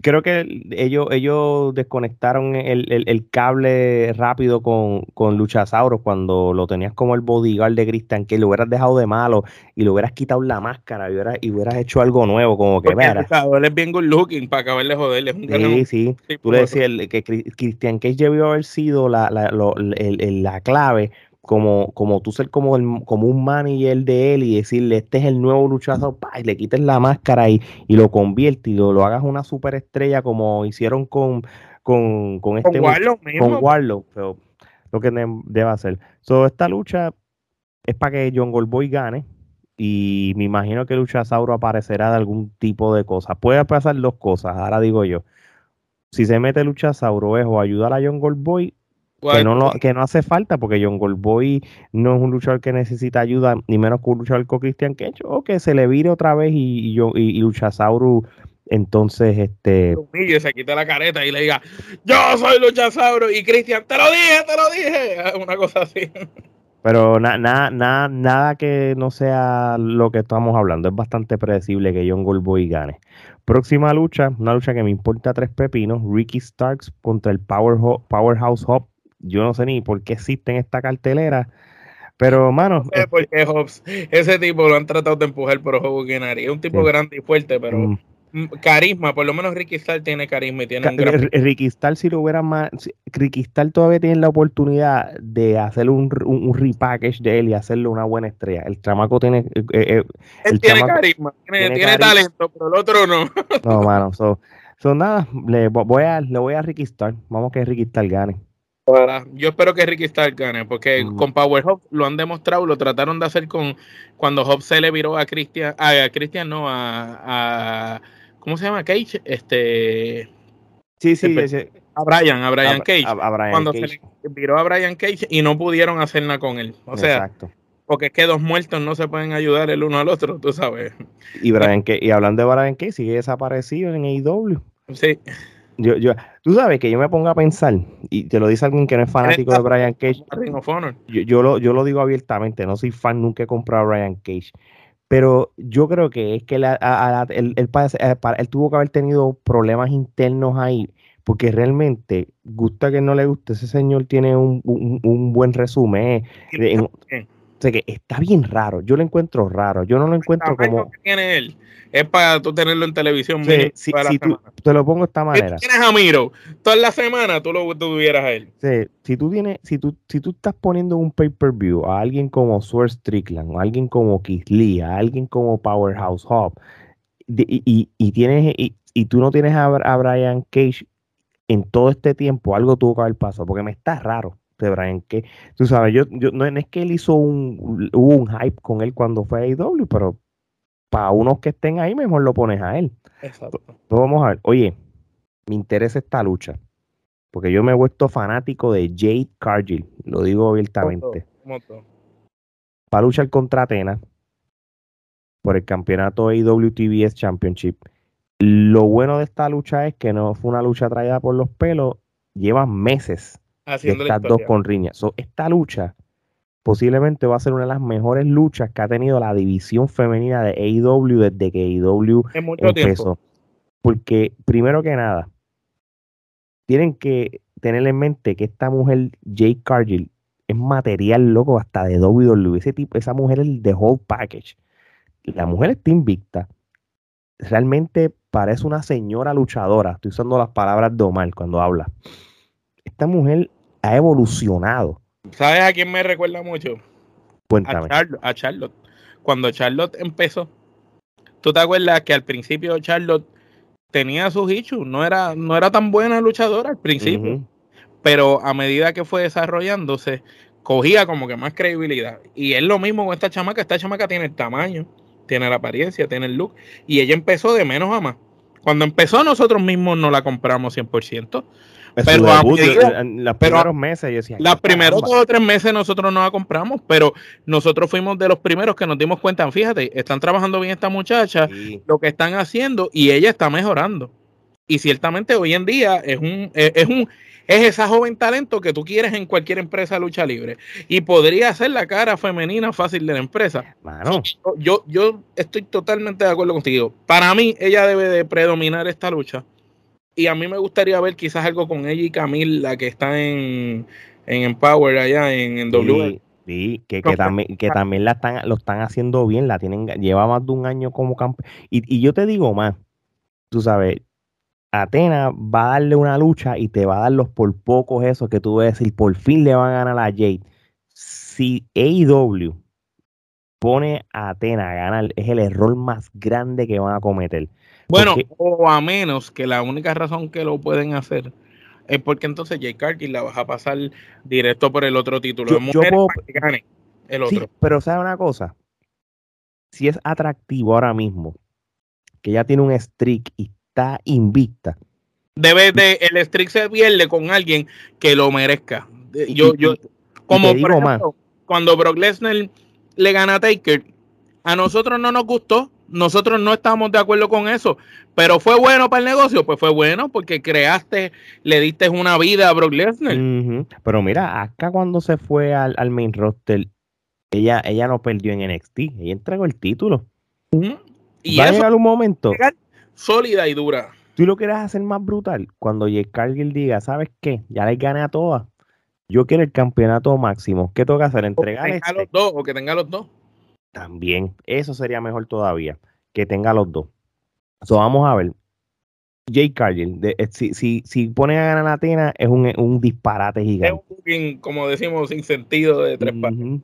creo que ellos, ellos desconectaron el, cable rápido con, con Luchasaurus cuando lo tenías como el bodyguard de Christian, que lo hubieras dejado de malo y le hubieras quitado la máscara y hubieras, y hubieras hecho algo nuevo, como que veras. Él es bien good looking para acabarle de joderle. sí, sí, tú le decías que Christian Cage debió haber sido la, la, la clave como, como tú ser como, el, como un manager de él y decirle, este es el nuevo luchador, pa, y le quites la máscara y, y lo conviertes y lo, lo, hagas una superestrella como hicieron con, con, con este con Warlock, con Warlock pero lo que debe hacer. So, esta lucha es para que John Goldboy gane y me imagino que Luchasauro aparecerá de algún tipo de cosa. Puede pasar dos cosas, ahora digo yo. Si se mete Luchasauro es o ayudar a John Goldboy que no, que no hace falta porque John Goldboy no es un luchador que necesita ayuda, ni menos que un luchador con Christian Cage, o que se le vire otra vez y, yo, y, Luchasauro entonces este y se quita la careta y le diga yo soy Luchasauro y Christian te lo dije, te lo dije, una cosa así. Pero nada, nada, nada que no sea lo que estamos hablando. Es bastante predecible que John Goldboy gane. Próxima lucha, una lucha que me importa tres pepinos. Ricky Starks contra el Power Powerhouse Hop yo no sé ni por qué existe en esta cartelera. Pero, mano. No este Hobbs, ese tipo lo han tratado de empujar por Hobbs Es un tipo grande y fuerte, pero mm. carisma, por lo menos Ricky Starr tiene carisma y tiene un gran... Ricky Starr, si lo hubiera más. Ricky Starr todavía tiene la oportunidad de hacer un, un, repackage de él y hacerle una buena estrella. El chamaco tiene. Eh, eh, él tiene carisma, tiene, talento, pero el otro no. no, mano. Son so, nada, le voy, a, le voy a Ricky Starr. Vamos que Ricky Starr gane. Yo espero que Ricky Stark gane, porque mm. con Power Hub lo han demostrado, lo trataron de hacer con cuando Hub se le viró a Christian, a, Christian no, a, ¿cómo se llama? Cage, este Sí, sí, a Brian, a Brian Cage. cuando se le viró a Brian Cage y no pudieron hacer nada con él. O sea, porque es que dos muertos no se pueden ayudar el uno al otro, tú sabes. Y Brian y hablando de Brian Cage, sigue desaparecido en AEW. Sí. Yo, yo, tú sabes que yo me pongo a pensar, y te lo dice alguien que no es fanático de Brian Cage. Yo, yo, lo, yo lo digo abiertamente, no soy fan, nunca he comprado a Brian Cage. Pero yo creo que es que él, él, tuvo que haber tenido problemas internos ahí, porque realmente, gusta que no le guste, ese señor tiene un, un, buen resumen. Eh, que está bien raro. Yo lo encuentro raro. Yo no lo encuentro como. Que tiene él es para tú tenerlo en televisión. Sí, si tú, te lo pongo de esta manera. Si tienes a Miro, toda la semana tú lo tuvieras a él. Sí, si tú tienes, si tú, si tú estás poniendo un pay-per-view a alguien como Swerve Strickland, a alguien como Lee, a alguien como Powerhouse Hub, y, y, tienes, y, y, tú no tienes a, a Brian Cage en todo este tiempo, algo tuvo que haber pasado, porque me está raro de Brian que tú sabes, yo, yo no, es que él hizo un, hubo un hype con él cuando fue a AEW, pero para unos que estén ahí, mejor lo pones a él. Exacto. Entonces vamos a ver, oye, me interesa esta lucha, porque yo me he vuelto fanático de Jade Cargill, lo digo abiertamente. Para luchar contra Atena por el campeonato AEW TBS Championship. Lo bueno de esta lucha es que no fue una lucha traída por los pelos, lleva meses estas dos con riña. esta lucha posiblemente va a ser una de las mejores luchas que ha tenido la división femenina de AEW desde que AEW empezó. Porque, primero que nada, tienen que tener en mente que esta mujer, Jake Cargill, es material loco hasta de WWE. Ese tipo, esa mujer es el the whole package. La mujer está invicta. Realmente parece una señora luchadora. Estoy usando las palabras de Omar cuando habla esta mujer ha evolucionado. ¿Sabes a quién me recuerda mucho? Cuéntame. A Charlotte, Cuando Charlotte empezó, ¿tú te acuerdas que al principio Charlotte tenía sus issues? No era, no era tan buena luchadora al principio. Pero a medida que fue desarrollándose, cogía como que más credibilidad. Y es lo mismo con esta chamaca. Esta chamaca tiene el tamaño, tiene la apariencia, tiene el look. Y ella empezó de menos a más. Cuando empezó nosotros mismos no la compramos 100% pero los primeros meses Los primeros dos o tres meses nosotros no la compramos, pero nosotros fuimos de los primeros que nos dimos cuenta, fíjate, están trabajando bien esta muchacha, lo que están haciendo y ella está mejorando. Y ciertamente hoy en día es un, es, un es esa joven talento que tú quieres en cualquier empresa de lucha libre. Y podría ser la cara femenina fácil de la empresa. Yo, yo estoy totalmente de acuerdo contigo. Para mí, ella debe de predominar esta lucha. Y a mí me gustaría ver quizás algo con ella y Camila, que está en, en Empower allá en, en W. Sí, que, también, que también la están, lo están haciendo bien, la tienen, lleva más de un año como campeón. Y, yo te digo más, tú sabes, Atena va a darle una lucha y te va a dar los por pocos esos que tú vas a decir, por fin le van a ganar a Jade. Si AEW pone a Atena a ganar, es el error más grande que van a cometer. Bueno, o a menos que la única razón que lo pueden hacer es porque entonces Jay Cargill la vas a pasar directo por el otro título. Yo, el otro. pero ¿sabe una cosa? Si es atractivo ahora mismo, que ya tiene un streak y está invicta. Debe de, el streak se pierde con alguien que lo merezca. Yo, yo, como por ejemplo, cuando Brock Lesnar le gana a Taker, a nosotros no nos gustó, nosotros no estamos de acuerdo con eso, pero fue bueno para el negocio, pues fue bueno porque creaste, le diste una vida a Brock Lesnar. Pero mira, acá cuando se fue al, main roster, ella, ella no perdió en NXT, ella entregó el título. Y Va a llegar un momento sólida y dura. Tú lo quieres hacer más brutal cuando Jake Cargill diga, ¿sabes qué? Ya le gané a todas. Yo quiero el campeonato máximo. ¿Qué tengo que hacer? Entregar o que tenga los este? dos o que tenga los dos. También, eso sería mejor todavía, que tenga los dos. So, vamos a ver. Jay Cargill, eh, si, si, si pone a ganar la Atena, es un, un disparate gigante. Es un booking, como decimos, sin sentido de tres partes.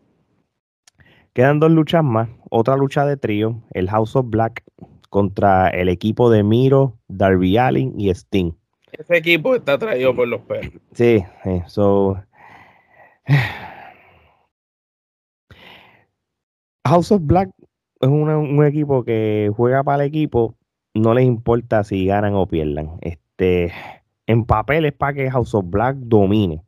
Quedan dos luchas más. Otra lucha de trío, el House of Black contra el equipo de Miro, Darby Allin y Sting. Ese equipo está traído por los perros. Sí, eso House of Black es un equipo que juega para el equipo, no les importa si ganan o pierdan. Este, en papel es para que House of Black domine.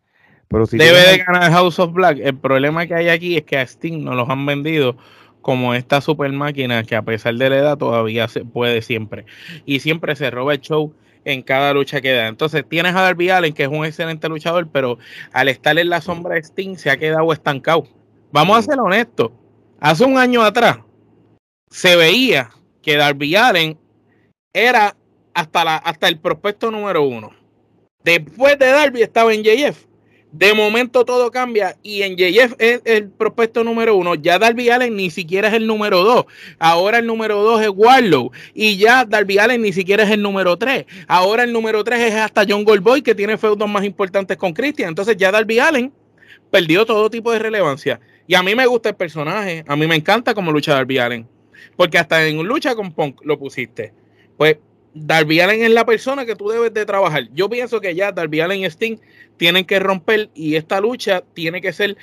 Pero si Debe de ganar House of Black. El problema que hay aquí es que a Steam nos los han vendido como esta super máquina que a pesar de la edad todavía se puede siempre. Y siempre se roba el show en cada lucha que da. Entonces tienes a Darby Allen, que es un excelente luchador, pero al estar en la sombra de Sting se ha quedado estancado. Vamos a ser honestos. Hace un año atrás se veía que Darby Allen era hasta, la, hasta el prospecto número uno. Después de Darby estaba en JF. De momento todo cambia y en JF es el prospecto número uno. Ya Darby Allen ni siquiera es el número dos. Ahora el número dos es Warlow. Y ya Darby Allen ni siquiera es el número tres. Ahora el número tres es hasta John Goldboy que tiene feudos más importantes con Christian. Entonces ya Darby Allen perdió todo tipo de relevancia. Y a mí me gusta el personaje. A mí me encanta cómo lucha Darby Allen. Porque hasta en lucha con Punk lo pusiste. Pues Darby Allen es la persona que tú debes de trabajar. Yo pienso que ya Darby Allen y Sting tienen que romper y esta lucha tiene que ser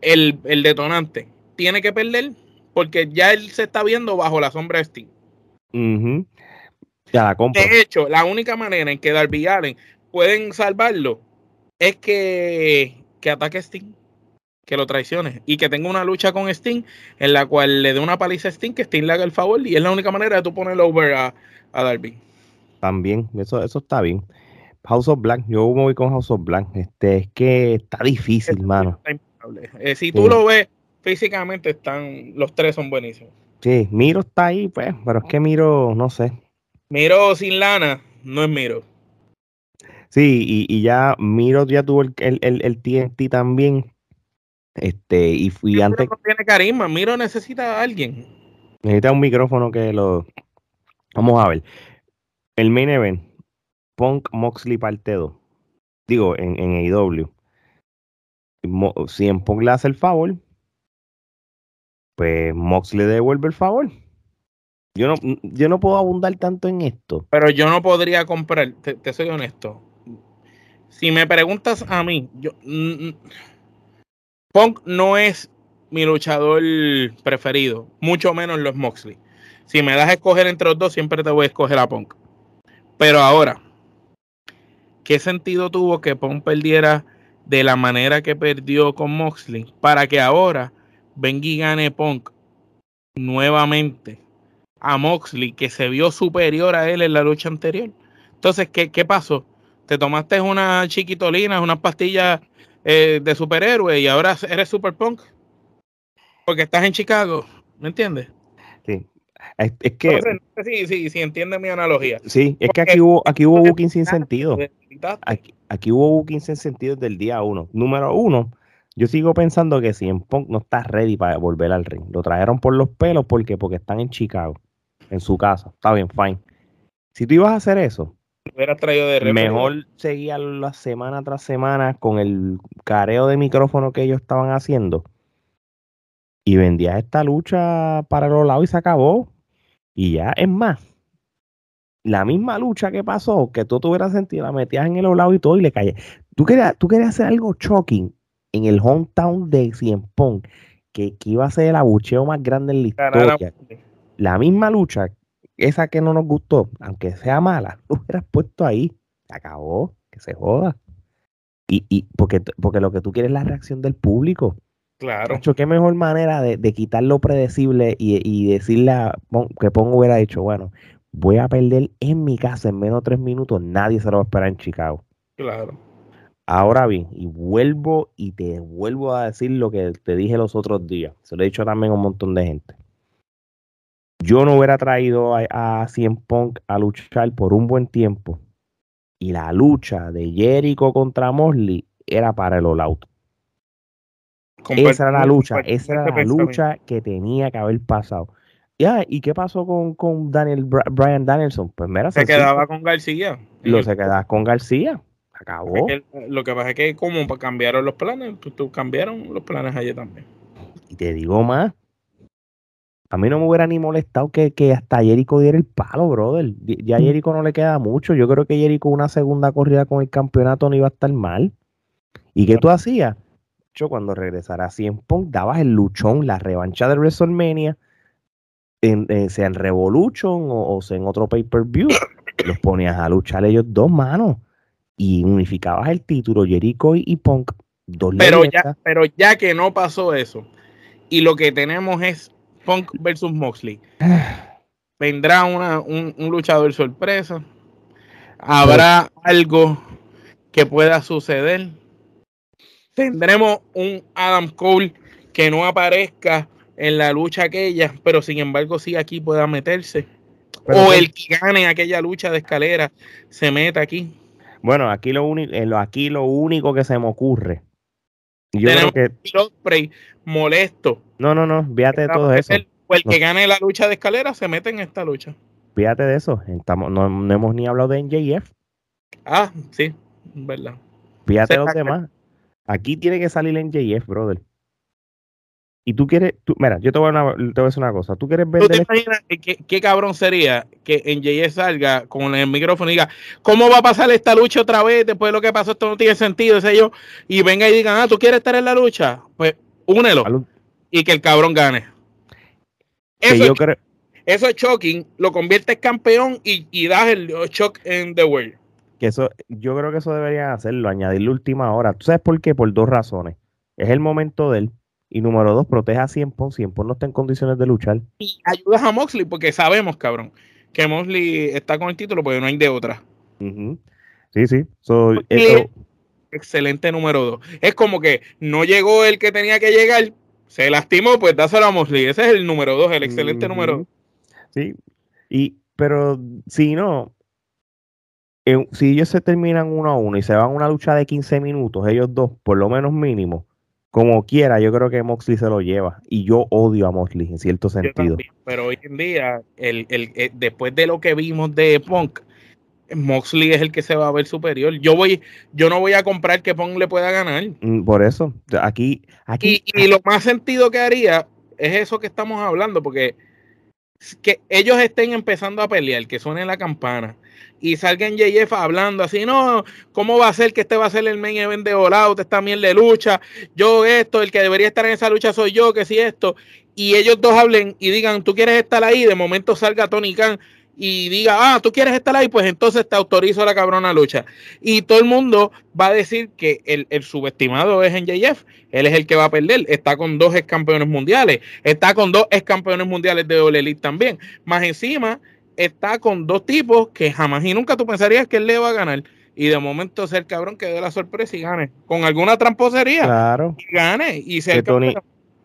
el, detonante. Tiene que perder porque ya él se está viendo bajo la sombra de Sting. ya la de hecho, la única manera en que Darby Allen pueden salvarlo es que, que ataque a Sting, que lo traicione y que tenga una lucha con Sting en la cual le dé una paliza a Sting, que Sting le haga el favor y es la única manera de tú ponerlo over a a Darby. También, eso, eso está bien. House of Black, yo me voy con House of Black. Este, es que está difícil, mano. Eh, si tú lo ves físicamente, están, los tres son buenísimos. Sí, Miro está ahí, pues, pero es que Miro, no sé. Miro sin lana, no es Miro. Sí, y, ya Miro ya tuvo el, el, el, TNT también. Este, y fui antes. No tiene carisma, Miro necesita a alguien. Necesita un micrófono que lo, Vamos a ver. El main event, Punk Moxley parte 2. Digo, en, en AEW. Si en Punk le hace el favor, pues Moxley devuelve el favor. Yo no, yo no puedo abundar tanto en esto. Pero yo no podría comprar, te, soy honesto. Si me preguntas a mí, yo, Punk no es mi luchador preferido, mucho menos los Moxley. Si me das a escoger entre los dos, siempre te voy a escoger a Punk. Pero ahora, ¿qué sentido tuvo que Punk perdiera de la manera que perdió con Moxley para que ahora venga y gane Punk nuevamente a Moxley, que se vio superior a él en la lucha anterior? Entonces, ¿qué, qué pasó? Te tomaste una chiquitolina, unas pastillas eh, de superhéroe y ahora eres super punk porque estás en Chicago, ¿me entiendes? Sí, es, que. sí, sí, entiende mi analogía. Sí, es que aquí hubo, aquí hubo booking sin sentido. Aquí, hubo booking sin sentido desde el día uno. Número uno, yo sigo pensando que si en Punk no está ready para volver al ring. Lo trajeron por los pelos porque, porque están en Chicago, en su casa. Está bien, fine. Si tú ibas a hacer eso, traído de mejor seguía la semana tras semana con el careo de micrófono que ellos estaban haciendo y vendías esta lucha para los lados y se acabó. Y ya, es más, la misma lucha que pasó, que tú tuvieras sentido, la metías en el lado y todo y le caías. Tú querías, tú querías hacer algo shocking en el hometown de Cien Pong, que, iba a ser el abucheo más grande en la historia. La misma lucha, esa que no nos gustó, aunque sea mala, lo hubieras puesto ahí. Acabó, que se joda. Y, y porque, porque lo que tú quieres es la reacción del público. Claro. qué mejor manera de, quitar lo predecible y, decirle que Pongo hubiera dicho, bueno, voy a perder en mi casa en menos de tres minutos, nadie se lo va a esperar en Chicago. Claro. Ahora bien, y vuelvo y te vuelvo a decir lo que te dije los otros días. Se lo he dicho también a un montón de gente. Yo no hubiera traído a, a Cien Punk a luchar por un buen tiempo. Y la lucha de Jericho contra Mosley era para el All Out esa era la lucha, esa era la lucha que tenía que haber pasado. Ya, ¿y qué pasó con, con Daniel Brian Danielson? Pues mira, se quedaba con García. Lo se quedaba con García. Acabó. lo que pasa es que como cambiaron los planes, tú, cambiaron los planes allí también. Y te digo más. A mí no me hubiera ni molestado que, que hasta Jericho diera el palo, brother. Ya a mm. Jericho no le queda mucho. Yo creo que Jericho una segunda corrida con el campeonato no iba a estar mal. ¿Y qué tú hacías? cuando regresara Cien Punk, dabas el luchón, la revancha de WrestleMania, en, eh, sea en Revolution o, sea en otro pay-per-view, los ponías a luchar ellos dos manos y unificabas el título Jericho y, Punk. Dos pero, ya, pero ya que no pasó eso y lo que tenemos es Punk versus Moxley, vendrá una, un, luchador sorpresa. ¿Habrá algo que pueda suceder? Tendremos un Adam Cole que no aparezca en la lucha aquella, pero sin embargo sí aquí pueda meterse. o el que gane aquella lucha de escalera se meta aquí. Bueno, aquí lo único, aquí lo único que se me ocurre. Yo creo que molesto. No, no, no, fíjate de todo eso. El, que gane la lucha de escalera se mete en esta lucha. Fíjate de eso. Estamos, no, hemos ni hablado de NJF. Ah, sí, verdad. Fíjate los demás. Aquí tiene que salir NJF, brother. Y tú quieres, mira, yo te voy, a decir una cosa. Tú quieres vender. qué, qué, cabrón sería que NJF salga con el micrófono y diga, ¿cómo va a pasar esta lucha otra vez? Después de lo que pasó, esto no tiene sentido, ese yo. Y venga y digan, ah, ¿tú quieres estar en la lucha? Pues únelo. Y que el cabrón gane. Eso, yo creo... eso es shocking, lo conviertes campeón y, y das el shock en the world. Que eso, yo creo que eso deberían hacerlo, añadirle última hora. ¿Tú sabes por qué? Por dos razones. Es el momento de él y número dos, proteja a Cien Pong. Cien no está en condiciones de luchar. Y ayudas a Moxley porque sabemos, cabrón, que Moxley está con el título porque no hay de otra. Sí, sí. Excelente número dos. Es como que no llegó el que tenía que llegar, se lastimó, pues dáselo a Moxley. Ese es el número dos, el excelente número dos. Sí. Y, pero si no, si ellos se terminan uno a uno y se van a una lucha de 15 minutos, ellos dos, por lo menos mínimo, como quiera, yo creo que Moxley se lo lleva. Y yo odio a Moxley en cierto sentido. pero hoy en día, el, el, eh, después de lo que vimos de Punk, Moxley es el que se va a ver superior. Yo voy, yo no voy a comprar que Punk le pueda ganar. Mm, por eso, aquí, aquí. Y, y lo más sentido que haría es eso que estamos hablando, porque que ellos estén empezando a pelear, que suene la campana y salgan JF hablando así, no, ¿cómo va a ser que este va a ser el main event de All Out, esta miel de lucha? Yo esto, el que debería estar en esa lucha soy yo, que si esto. Y ellos dos hablen y digan, tú quieres estar ahí, de momento salga Tony Khan y diga, ah, tú quieres estar ahí, pues entonces te autorizo la cabrona lucha. Y todo el mundo va a decir que el, subestimado es en él es el que va a perder, está con dos ex campeones mundiales, está con dos ex campeones mundiales de All Elite también, más encima está con dos tipos que jamás y nunca tú pensarías que él le va a ganar. Y de momento ser cabrón que dé la sorpresa y gane. Con alguna tramposería. Claro. Y gane. Y ser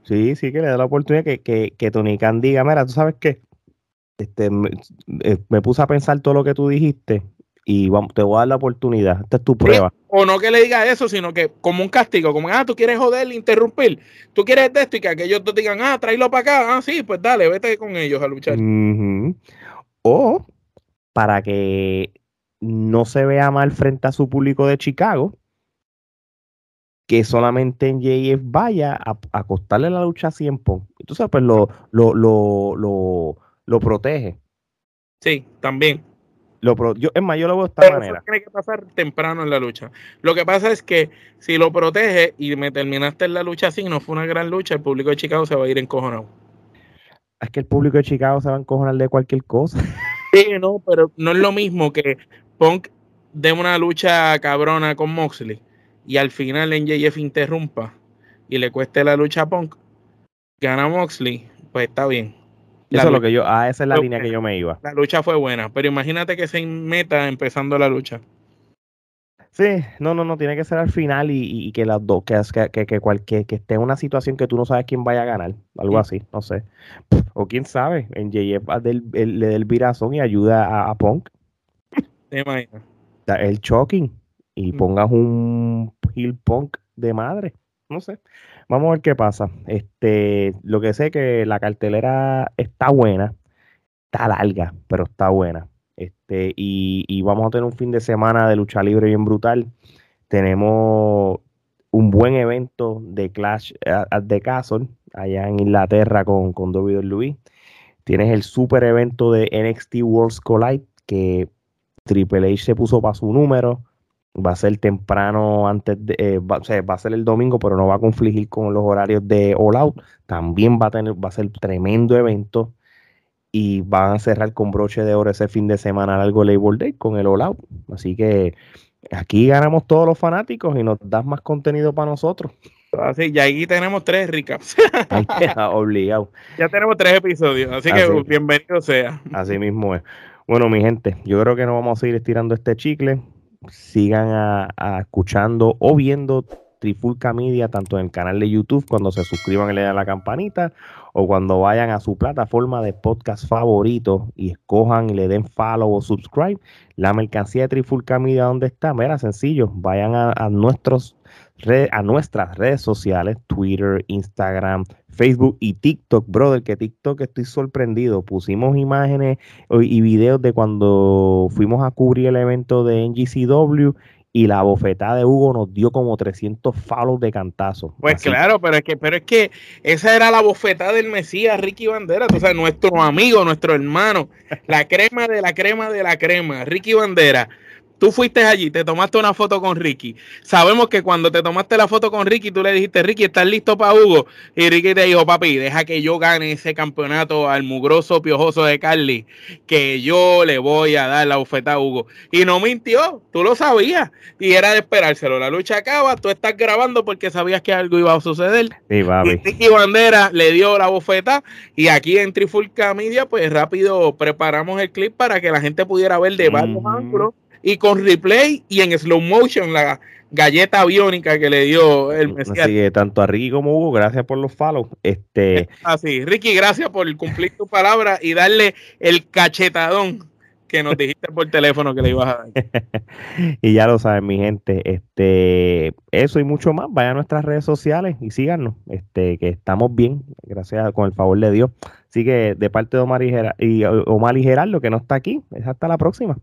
Sí, sí, que le dé la oportunidad que, que, que Tony Khan diga, mira, tú sabes qué, este, eh, me, puse a pensar todo lo que tú dijiste y vamos, te voy a dar la oportunidad. Esta es tu prueba. o no que le diga eso, sino que como un castigo, como, ah, tú quieres joder, interrumpir, tú quieres esto y que aquellos te digan, ah, tráelo para acá, ah, sí, pues dale, vete con ellos a luchar o para que no se vea mal frente a su público de Chicago, que solamente en JF vaya a, acostarle la lucha a 100 Entonces, pues lo, lo, lo, lo, lo protege. Sí, también. Lo yo, es más, yo lo veo de esta manera. Eso tiene que pasar temprano en la lucha. Lo que pasa es que si lo protege y me terminaste en la lucha así, no fue una gran lucha, el público de Chicago se va a ir encojonado es que el público de Chicago se va a encojonar de cualquier cosa. Sí, no, pero no es lo mismo que Punk dé una lucha cabrona con Moxley y al final NJF interrumpa y le cueste la lucha a Punk. Gana Moxley, pues está bien. Eso es lo que yo, ah, esa es la línea que yo me iba. La lucha fue buena, pero imagínate que se meta empezando la lucha. Sí, no, no, no, tiene que ser al final y, que las dos, que, que, que, que, que, esté en una situación que tú no sabes quién vaya a ganar, algo así, no sé. O quién sabe, en JF le dé el virazón y ayuda a, Punk. El choking y pongas un heel Punk de madre, no sé. Vamos a ver qué pasa. Este, lo que sé que la cartelera está buena, está larga, pero está buena. Este, y, vamos a tener un fin de semana de lucha libre bien brutal. Tenemos un buen evento de Clash at the Castle allá en Inglaterra con, con Luis. Tienes el super evento de NXT Worlds Collide que Triple H se puso para su número. Va a ser temprano antes de, eh, va, a ser el domingo, pero no va a confligir con los horarios de All Out. También va a tener, va a ser tremendo evento y van a cerrar con broche de oro ese fin de semana largo Label Day con el All Out. Así que aquí ganamos todos los fanáticos y nos das más contenido para nosotros. Así, y ahí tenemos tres recaps. obligado. Ya tenemos tres episodios, así, que bienvenido sea. Así mismo es. Bueno, mi gente, yo creo que no vamos a seguir estirando este chicle. Sigan a, escuchando o viendo Trifulca Media, tanto en el canal de YouTube, cuando se suscriban y le dan la campanita, o cuando vayan a su plataforma de podcast favorito y escojan y le den follow o subscribe. La mercancía de Trifulca Media, ¿dónde está? Mira, sencillo, vayan a, nuestros a nuestras redes sociales, Twitter, Instagram, Facebook y TikTok, brother, que TikTok estoy sorprendido. Pusimos imágenes y videos de cuando fuimos a cubrir el evento de NGCW y la bofetada de Hugo nos dio como 300 follows de cantazo. Pues claro, pero es que pero es que esa era la bofetada del Mesías Ricky Bandera, o sea, nuestro amigo, nuestro hermano, la crema de la crema de la crema, Ricky Bandera Tú fuiste allí, te tomaste una foto con Ricky. Sabemos que cuando te tomaste la foto con Ricky, tú le dijiste, Ricky, ¿estás listo para Hugo? Y Ricky te dijo, papi, deja que yo gane ese campeonato al mugroso piojoso de Carly, que yo le voy a dar la bufeta a Hugo. Y no mintió, tú lo sabías. Y era de esperárselo. La lucha acaba, tú estás grabando porque sabías que algo iba a suceder. Sí. Y Ricky Bandera le dio la bofeta. Y aquí en Trifulca Media, pues rápido preparamos el clip para que la gente pudiera ver de varios ángulos y con replay y en slow motion la galleta aviónica que le dio el Mesías. Así que tanto a Ricky como Hugo, gracias por los follows. Este... Así, Ricky, gracias por cumplir tu palabra y darle el cachetadón que nos dijiste por teléfono que le ibas a dar. y ya lo saben, mi gente, este, eso y mucho más, vayan a nuestras redes sociales y síganos, este, que estamos bien, gracias con el favor de Dios. Así que de parte de Omar y, y Omar y Gerardo, que no está aquí, hasta la próxima.